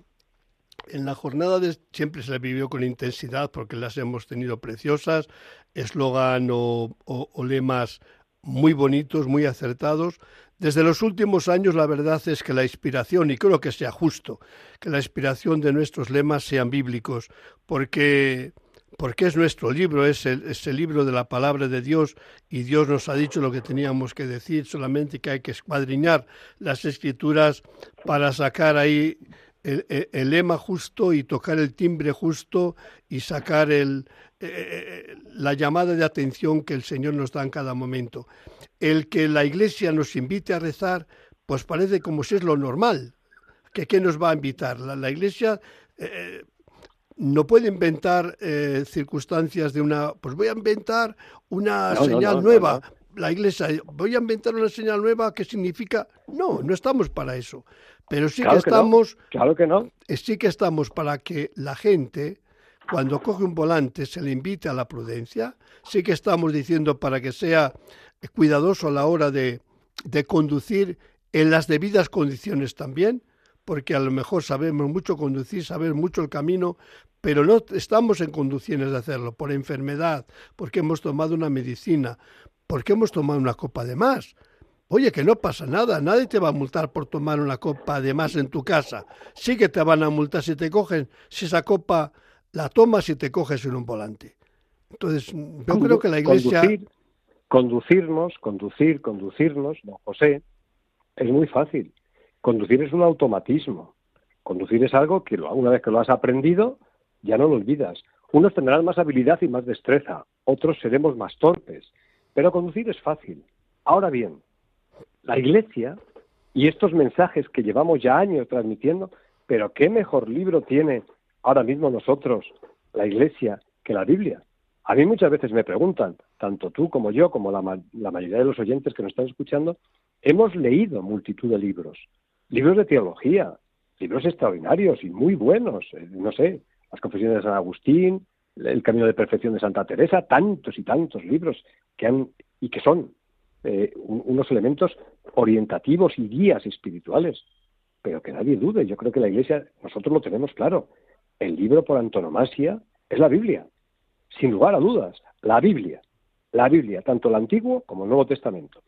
en la jornada de, siempre se vivió con intensidad porque las hemos tenido preciosas, eslogan o, lemas muy bonitos, muy acertados. Desde los últimos años la verdad es que la inspiración, y creo que sea justo, que la inspiración de nuestros lemas sean bíblicos, porque porque es nuestro libro, es el, libro de la palabra de Dios y Dios nos ha dicho lo que teníamos que decir, solamente que hay que escuadriñar las escrituras para sacar ahí el, el, lema justo y tocar el timbre justo y sacar el, eh, eh, la llamada de atención que el Señor nos da en cada momento. El que la Iglesia nos invite a rezar, pues parece como si es lo normal. ¿Que ¿Qué nos va a invitar? La, la Iglesia... Eh, no puede inventar eh, circunstancias de una, pues voy a inventar una señal nueva. La iglesia, voy a inventar una señal nueva que significa, no, no estamos para eso. Pero sí que estamos, claro que no. Eh, sí que estamos para que la gente, cuando coge un volante, se le invite a la prudencia. Sí que estamos diciendo para que sea cuidadoso a la hora de, de conducir en las debidas condiciones también porque a lo mejor sabemos mucho conducir, saber mucho el camino, pero no estamos en condiciones de hacerlo por enfermedad, porque hemos tomado una medicina, porque hemos tomado una copa de más. Oye, que no pasa nada, nadie te va a multar por tomar una copa de más en tu casa. Sí que te van a multar si te cogen, si esa copa la tomas y te coges en un volante. Entonces, yo creo que la Iglesia... Conducir, conducirnos, conducir, conducirnos, don José, es muy fácil. Conducir es un automatismo. Conducir es algo que una vez que lo has aprendido, ya no lo olvidas. Unos tendrán más habilidad y más destreza, otros seremos más torpes, pero conducir es fácil. Ahora bien, la Iglesia y estos mensajes que llevamos ya años transmitiendo, pero ¿qué mejor libro tiene ahora mismo nosotros, la Iglesia, que la Biblia? A mí muchas veces me preguntan, tanto tú como yo, como la, la mayoría de los oyentes que nos están escuchando, hemos leído multitud de libros, libros de teología, libros extraordinarios y muy buenos, eh, no sé, las confesiones de San Agustín, el camino de perfección de Santa Teresa, tantos y tantos libros que han y que son eh, unos elementos orientativos y guías espirituales. Pero que nadie dude, yo creo que la Iglesia, nosotros lo tenemos claro, el libro por antonomasia es la Biblia, sin lugar a dudas, la Biblia, la Biblia, tanto el Antiguo como el Nuevo Testamento.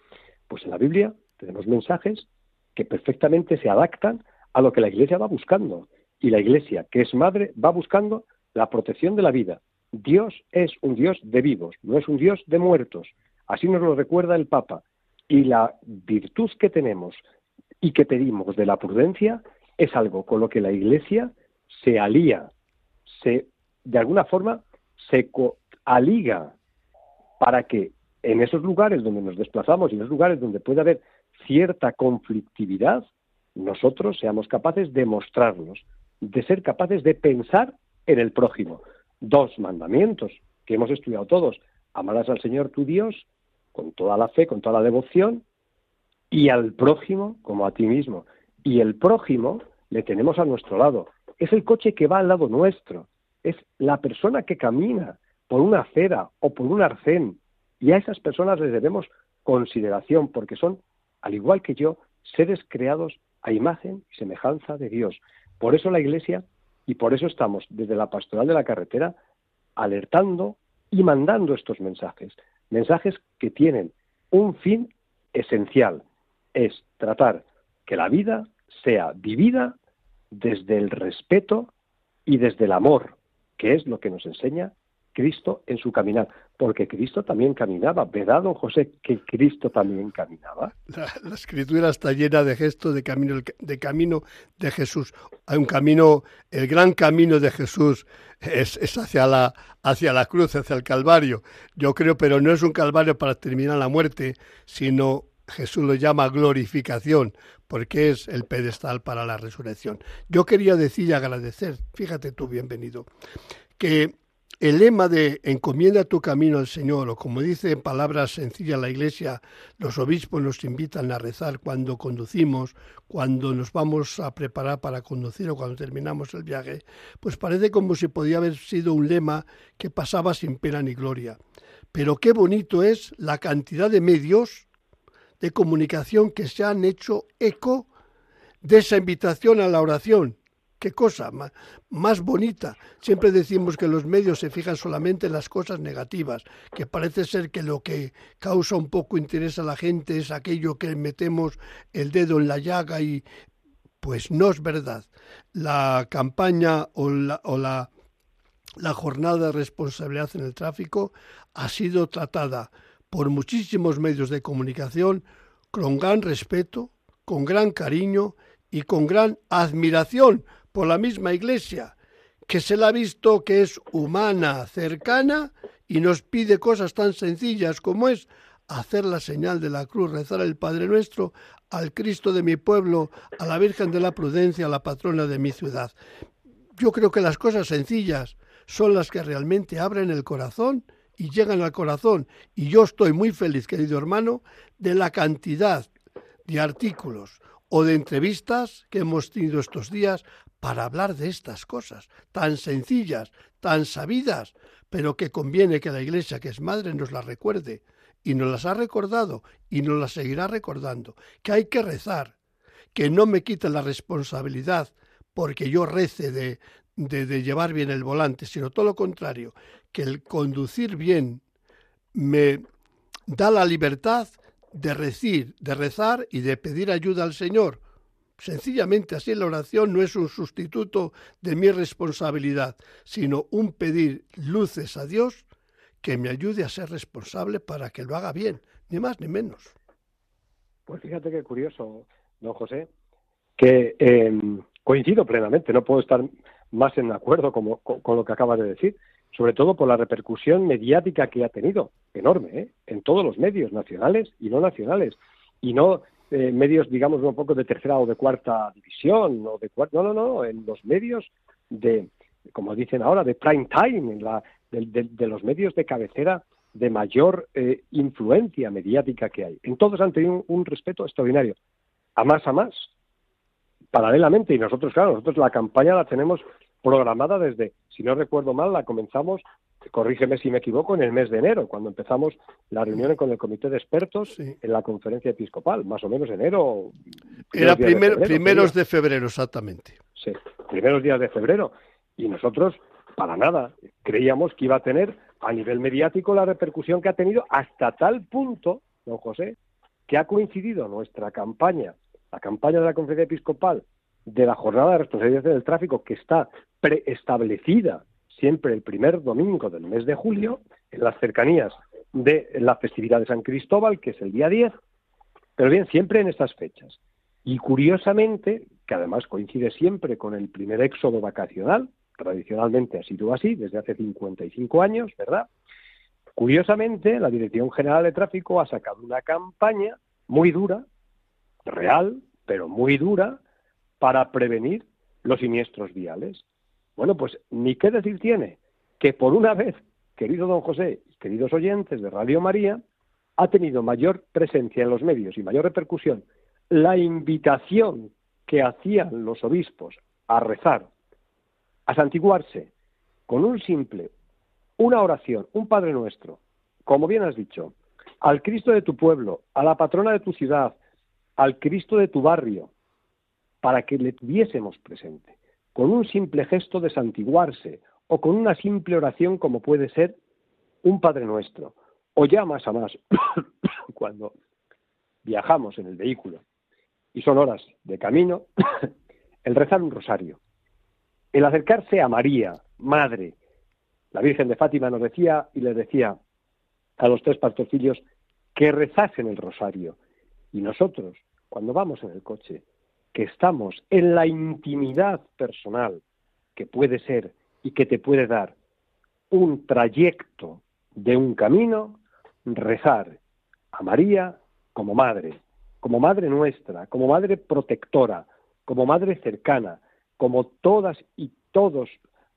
Pues en la Biblia tenemos mensajes que perfectamente se adaptan a lo que la Iglesia va buscando. Y la Iglesia, que es madre, va buscando la protección de la vida. Dios es un Dios de vivos, no es un Dios de muertos. Así nos lo recuerda el Papa. Y la virtud que tenemos y que pedimos de la prudencia es algo con lo que la Iglesia se alía, se, de alguna forma, se aliga para que en esos lugares donde nos desplazamos y en esos lugares donde puede haber cierta conflictividad, nosotros seamos capaces de mostrarnos, de ser capaces de pensar en el prójimo. Dos mandamientos que hemos estudiado todos. Amarás al Señor tu Dios con toda la fe, con toda la devoción, y al prójimo como a ti mismo. Y el prójimo le tenemos a nuestro lado. Es el coche que va al lado nuestro. Es la persona que camina por una acera o por un arcén. Y a esas personas les debemos consideración porque son, al igual que yo, seres creados a imagen y semejanza de Dios. Por eso la Iglesia y por eso estamos desde la pastoral de la carretera alertando y mandando estos mensajes. Mensajes que tienen un fin esencial, es tratar que la vida sea vivida desde el respeto y desde el amor, que es lo que nos enseña Cristo en su caminar, porque Cristo también caminaba. ¿Verdad, don José, que Cristo también caminaba? La, escritura está llena de gestos de camino, de camino de Jesús. Hay un camino, el gran camino de Jesús es, es, hacia, la, hacia la cruz, hacia el Calvario. Yo creo, pero no es un Calvario para terminar la muerte, sino Jesús lo llama glorificación, porque es el pedestal para la resurrección. Yo quería decir y agradecer, fíjate tú, bienvenido, que el lema de encomienda tu camino al Señor, o como dice en palabras sencillas la Iglesia, los obispos nos invitan a rezar cuando conducimos, cuando nos vamos a preparar para conducir o cuando terminamos el viaje, pues parece como si podía haber sido un lema que pasaba sin pena ni gloria. Pero qué bonito es la cantidad de medios de comunicación que se han hecho eco de esa invitación a la oración qué cosa más, bonita. Siempre decimos que los medios se fijan solamente en las cosas negativas, que parece ser que lo que causa un poco interés a la gente es aquello que metemos el dedo en la llaga y pues no es verdad. La campaña o la, o la, la jornada de responsabilidad en el tráfico ha sido tratada por muchísimos medios de comunicación con gran respeto, con gran cariño y con gran admiración por la misma Iglesia, que se la ha visto que es humana, cercana y nos pide cosas tan sencillas como es hacer la señal de la cruz, rezar el Padre Nuestro, al Cristo de mi pueblo, a la Virgen de la Prudencia, a la patrona de mi ciudad. Yo creo que las cosas sencillas son las que realmente abren el corazón y llegan al corazón. Y yo estoy muy feliz, querido hermano, de la cantidad de artículos o de entrevistas que hemos tenido estos días para hablar de estas cosas tan sencillas, tan sabidas, pero que conviene que la Iglesia, que es madre, nos las recuerde. Y nos las ha recordado y nos las seguirá recordando. Que hay que rezar, que no me quite la responsabilidad porque yo rece de, de, de llevar bien el volante, sino todo lo contrario, que el conducir bien me da la libertad de recir, de rezar y de pedir ayuda al Señor. Sencillamente así la oración no es un sustituto de mi responsabilidad, sino un pedir luces a Dios que me ayude a ser responsable para que lo haga bien, ni más ni menos. Pues fíjate qué curioso, don José, que em, coincido plenamente, no puedo estar más en acuerdo con, con, lo que acaba de decir, sobre todo por la repercusión mediática que ha tenido, enorme, ¿eh? en todos los medios nacionales y no nacionales, y no eh, medios, digamos, un poco de tercera o de cuarta división, o de no, no, no, en los medios de, como dicen ahora, de prime time, en la, de, los medios de cabecera de mayor eh, influencia mediática que hay. En todos han tenido un, respeto extraordinario, a más a más, paralelamente, y nosotros, claro, nosotros la campaña la tenemos programada desde, si no recuerdo mal, la comenzamos corrígeme si me equivoco, en el mes de enero, cuando empezamos la reunión con el comité de expertos en la conferencia episcopal, más o menos enero. Era primeros de febrero, exactamente. Sí, primeros días de febrero. Y nosotros, para nada, creíamos que iba a tener a nivel mediático la repercusión que ha tenido hasta tal punto, don José, que ha coincidido nuestra campaña, la campaña de la conferencia episcopal, de la jornada de responsabilidad del tráfico que está preestablecida siempre el primer domingo del mes de julio, en las cercanías de la festividad de San Cristóbal, que es el día 10, pero bien, siempre en estas fechas. Y curiosamente, que además coincide siempre con el primer éxodo vacacional, tradicionalmente ha sido así desde hace 55 años, ¿verdad? Curiosamente, la Dirección General de Tráfico ha sacado una campaña muy dura, real, pero muy dura, para prevenir los siniestros viales. Bueno, pues ni qué decir tiene que por una vez, querido don José queridos oyentes de Radio María, ha tenido mayor presencia en los medios y mayor repercusión la invitación que hacían los obispos a rezar, a santiguarse, con un simple, una oración, un Padre Nuestro, como bien has dicho, al Cristo de tu pueblo, a la patrona de tu ciudad, al Cristo de tu barrio, para que le tuviésemos presente con un simple gesto de santiguarse o con una simple oración como puede ser un Padre Nuestro, o ya más a más, cuando viajamos en el vehículo y son horas de camino, el rezar un rosario, el acercarse a María, Madre. La Virgen de Fátima nos decía y les decía a los tres pastorcillos que rezasen el rosario. Y nosotros, cuando vamos en el coche, que estamos en la intimidad personal que puede ser y que te puede dar un trayecto de un camino, rezar a María como madre, como madre nuestra, como madre protectora, como madre cercana, como todas y todos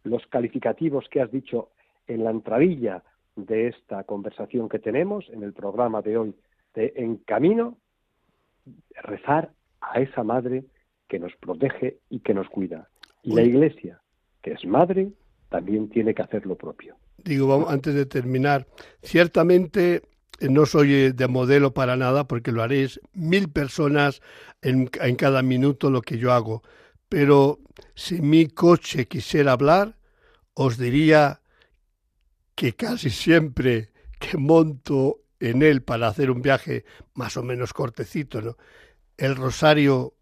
los calificativos que has dicho en la entradilla de esta conversación que tenemos en el programa de hoy de En Camino, rezar a esa madre que nos protege y que nos cuida. Y la Iglesia, que es madre, también tiene que hacer lo propio. Digo, vamos, antes de terminar, ciertamente eh, no soy eh, de modelo para nada porque lo haréis mil personas en, en cada minuto lo que yo hago. Pero si mi coche quisiera hablar, os diría que casi siempre que monto en él para hacer un viaje más o menos cortecito, ¿no? El rosario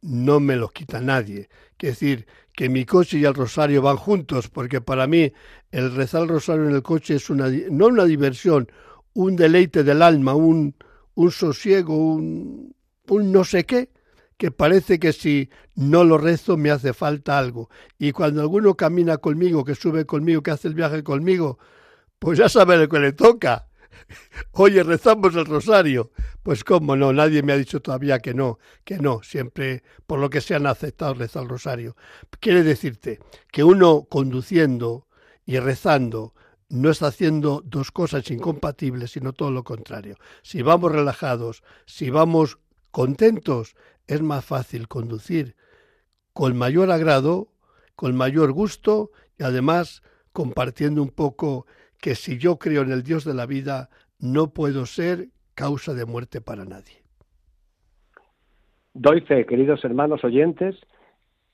no me lo quita nadie. Es decir, que mi coche y el rosario van juntos, porque para mí el rezar el rosario en el coche es una, no una diversión, un deleite del alma, un, un sosiego, un, un no sé qué, que parece que si no lo rezo me hace falta algo. Y cuando alguno camina conmigo, que sube conmigo, que hace el viaje conmigo, pues ya sabe lo que le toca. Oye, rezamos el rosario. Pues cómo no, nadie me ha dicho todavía que no, que no, siempre por lo que se han aceptado rezar el rosario. Quiere decirte que uno conduciendo y rezando no está haciendo dos cosas incompatibles, sino todo lo contrario. Si vamos relajados, si vamos contentos, es más fácil conducir con mayor agrado, con mayor gusto y además compartiendo un poco que si yo creo en el Dios de la vida, no puedo ser causa de muerte para nadie. Doy fe, queridos hermanos oyentes,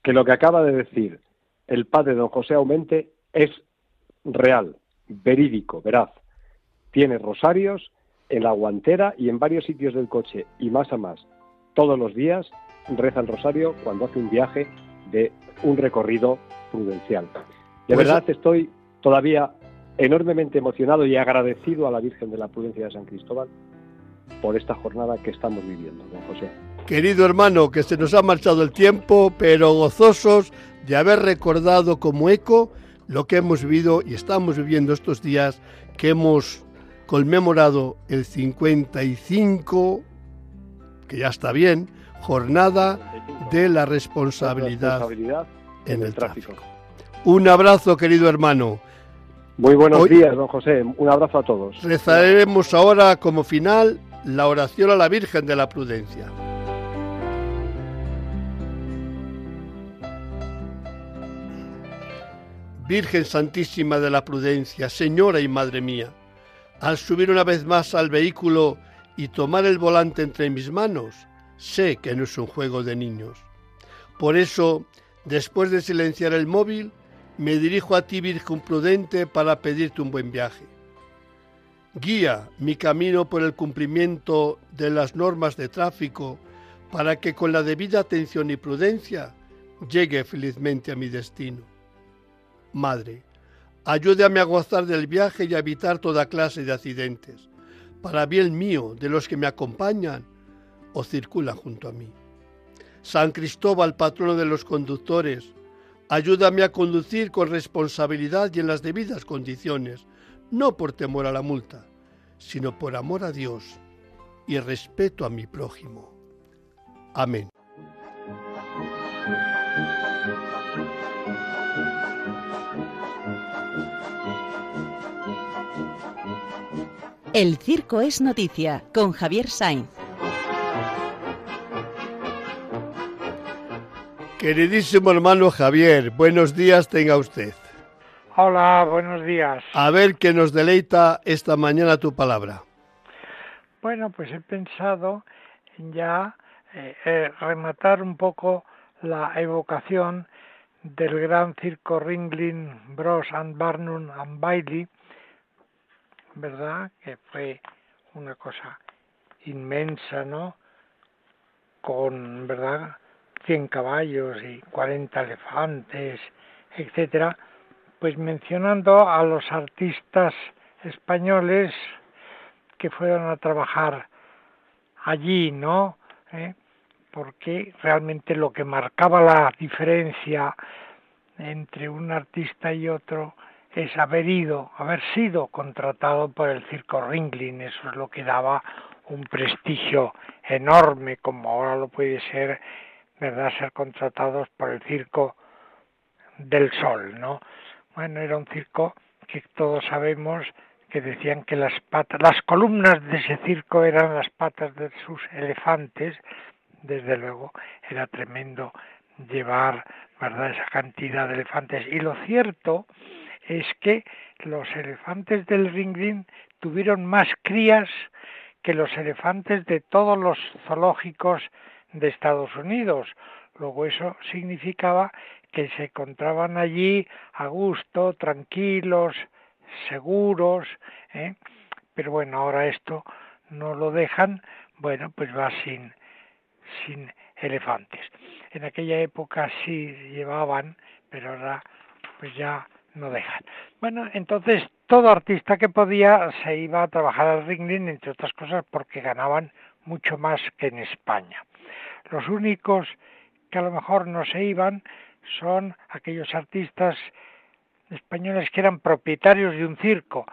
que lo que acaba de decir el padre don José Aumente es real, verídico, veraz. Tiene rosarios en la guantera y en varios sitios del coche y más a más, todos los días, reza el rosario cuando hace un viaje de un recorrido prudencial. De Pues- verdad estoy todavía enormemente emocionado y agradecido a la Virgen de la Prudencia de San Cristóbal por esta jornada que estamos viviendo, don José. Querido hermano, que se nos ha marchado el tiempo, pero gozosos de haber recordado como eco lo que hemos vivido y estamos viviendo estos días que hemos conmemorado el 55, que ya está bien, jornada de la responsabilidad Responsabilidad en el tráfico. Un abrazo, querido hermano. Muy buenos Hoy- días, don José. Un abrazo a todos. Rezaremos ahora como final la oración a la Virgen de la Prudencia. Virgen Santísima de la Prudencia, Señora y Madre mía, al subir una vez más al vehículo y tomar el volante entre mis manos, sé que no es un juego de niños. Por eso, después de silenciar el móvil, me dirijo a ti, Virgen Prudente, para pedirte un buen viaje. Guía mi camino por el cumplimiento de las normas de tráfico para que con la debida atención y prudencia llegue felizmente a mi destino. Madre, ayúdame a gozar del viaje y a evitar toda clase de accidentes, para bien mío, de los que me acompañan o circulan junto a mí. San Cristóbal, patrono de los conductores, ayúdame a conducir con responsabilidad y en las debidas condiciones, no por temor a la multa, sino por amor a Dios y respeto a mi prójimo. Amén. El circo es noticia con Javier Sainz. Queridísimo hermano Javier, buenos días tenga usted. Hola, buenos días. A ver qué nos deleita esta mañana tu palabra. Bueno, pues he pensado en ya eh, eh, rematar un poco la evocación del gran circo Ringling Bros and Barnum and Bailey, ¿verdad? Que fue una cosa inmensa, ¿no? Con, ¿verdad? 100 caballos y 40 elefantes, etcétera, pues mencionando a los artistas españoles que fueron a trabajar allí, ¿no? ¿Eh? Porque realmente lo que marcaba la diferencia entre un artista y otro es haber ido, haber sido contratado por el circo Ringling, eso es lo que daba un prestigio enorme, como ahora lo puede ser, ¿verdad?, ser contratados por el circo del sol, ¿no? Bueno, era un circo que todos sabemos que decían que las patas, las columnas de ese circo eran las patas de sus elefantes, desde luego era tremendo llevar, ¿verdad?, esa cantidad de elefantes. Y lo cierto es que los elefantes del Ringling tuvieron más crías que los elefantes de todos los zoológicos de Estados Unidos. Luego eso significaba que se encontraban allí a gusto, tranquilos, seguros, ¿eh? pero bueno, ahora esto no lo dejan, bueno, pues va sin, sin elefantes. En aquella época sí llevaban, pero ahora pues ya no dejan. Bueno, entonces todo artista que podía se iba a trabajar al Ringling, entre otras cosas porque ganaban mucho más que en España. Los únicos que a lo mejor no se iban son aquellos artistas españoles que eran propietarios de un circo.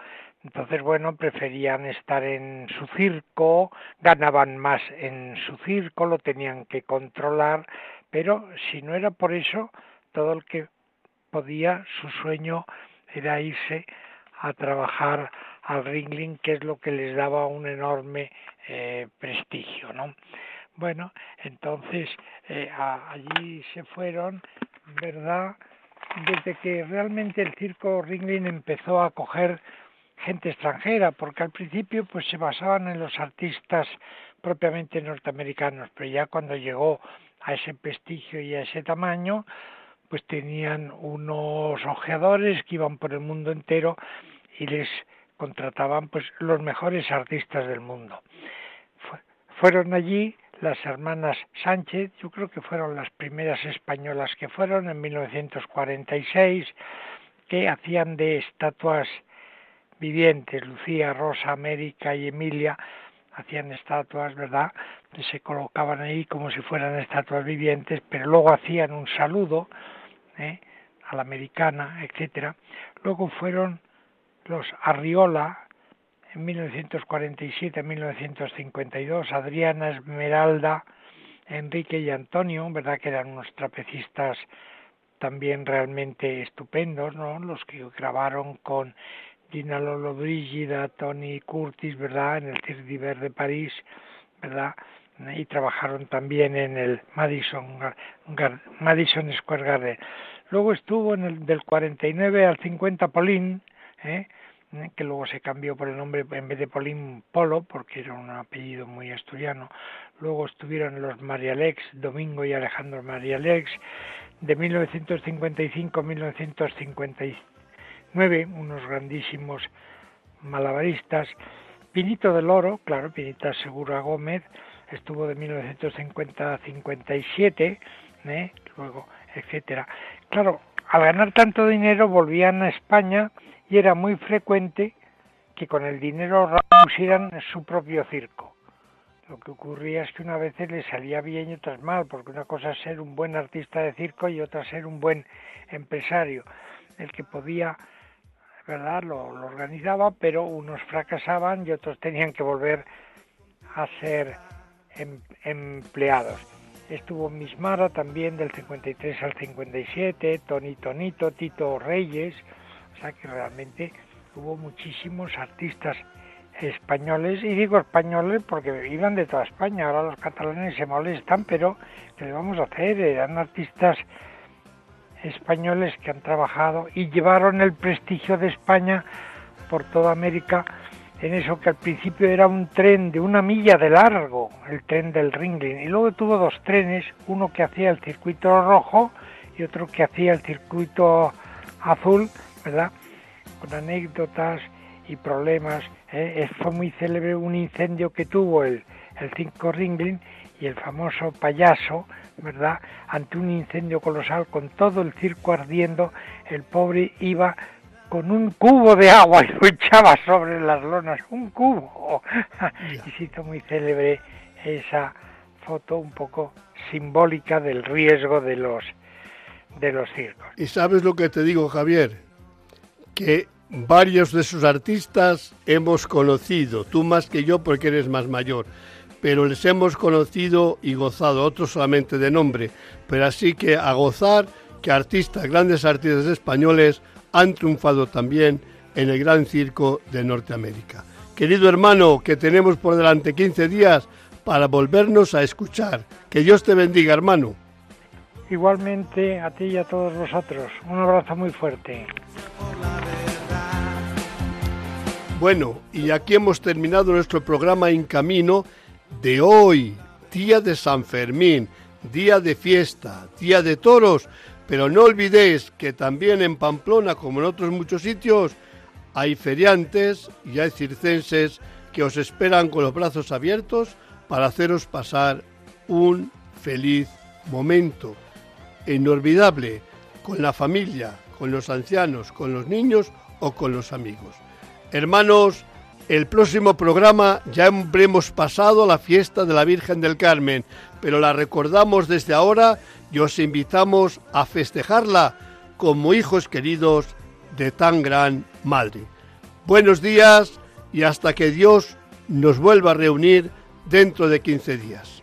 Entonces, bueno, preferían estar en su circo, ganaban más en su circo, lo tenían que controlar, pero si no era por eso, todo el que podía, su sueño era irse a trabajar al Ringling, que es lo que les daba un enorme eh, prestigio, ¿no? Bueno, entonces eh, allí se fueron, ¿verdad? Desde que realmente el circo Ringling empezó a coger gente extranjera, porque al principio pues se basaban en los artistas propiamente norteamericanos, pero ya cuando llegó a ese prestigio y a ese tamaño, pues tenían unos ojeadores que iban por el mundo entero y les contrataban pues los mejores artistas del mundo. fueron allí las hermanas Sánchez, yo creo que fueron las primeras españolas que fueron en 1946, que hacían de estatuas vivientes, Lucía, Rosa, América y Emilia, hacían estatuas, ¿verdad? Se colocaban ahí como si fueran estatuas vivientes, pero luego hacían un saludo ¿eh? a la americana, etcétera. Luego fueron los Arriola, en 1947-1952, Adriana, Esmeralda, Enrique y Antonio, ¿verdad? Que eran unos trapecistas también realmente estupendos, ¿no? Los que grabaron con Gina Lolo Brígida, Tony Curtis, ¿verdad? En el Cirque de París, ¿verdad? Y trabajaron también en el Madison, Madison Square Garden. Luego estuvo en el del 49 al 50 Pauline, ¿eh? Que luego se cambió por el nombre en vez de Polín Polo, porque era un apellido muy asturiano. Luego estuvieron los Marialex, Domingo y Alejandro Marialex, de 1955 a 1959, unos grandísimos malabaristas. Pinito del Oro, claro, Pinita Segura Gómez, estuvo de 1950 a 57, ¿eh? luego, etcétera. Claro, al ganar tanto dinero volvían a España y era muy frecuente que con el dinero pusieran su propio circo. Lo que ocurría es que una vez les salía bien y otras mal, porque una cosa es ser un buen artista de circo y otra ser un buen empresario. El que podía, ¿verdad? Lo, lo organizaba, pero unos fracasaban y otros tenían que volver a ser em, empleados. Estuvo Mismara también del 53 al 57, Tony Tonito, Tito Reyes, o sea que realmente hubo muchísimos artistas españoles, y digo españoles porque iban de toda España, ahora los catalanes se molestan, pero ¿qué le vamos a hacer? Eran artistas españoles que han trabajado y llevaron el prestigio de España por toda América en eso que al principio era un tren de una milla de largo, el tren del Ringling, y luego tuvo dos trenes, uno que hacía el circuito rojo y otro que hacía el circuito azul, ¿verdad? Con anécdotas y problemas. ¿eh? Fue muy célebre un incendio que tuvo el, el 5 Ringling y el famoso payaso, ¿verdad? Ante un incendio colosal con todo el circo ardiendo, el pobre iba con un cubo de agua y lo echaba sobre las lonas, un cubo. y se hizo muy célebre esa foto un poco simbólica del riesgo de los de los circos. Y sabes lo que te digo, Javier, que varios de sus artistas hemos conocido, tú más que yo porque eres más mayor, pero les hemos conocido y gozado, otros solamente de nombre, pero así que a gozar que artistas, grandes artistas españoles han triunfado también en el gran circo de Norteamérica. Querido hermano, que tenemos por delante 15 días para volvernos a escuchar. Que Dios te bendiga, hermano. Igualmente a ti y a todos vosotros. Un abrazo muy fuerte. Bueno, y aquí hemos terminado nuestro programa en camino de hoy, día de San Fermín, día de fiesta, día de toros, pero no olvidéis que también en Pamplona, como en otros muchos sitios, hay feriantes y hay circenses que os esperan con los brazos abiertos para haceros pasar un feliz momento, inolvidable, con la familia, con los ancianos, con los niños o con los amigos. Hermanos, el próximo programa ya habremos pasado la fiesta de la Virgen del Carmen, pero la recordamos desde ahora y os invitamos a festejarla como hijos queridos de tan gran madre. Buenos días y hasta que Dios nos vuelva a reunir dentro de 15 días.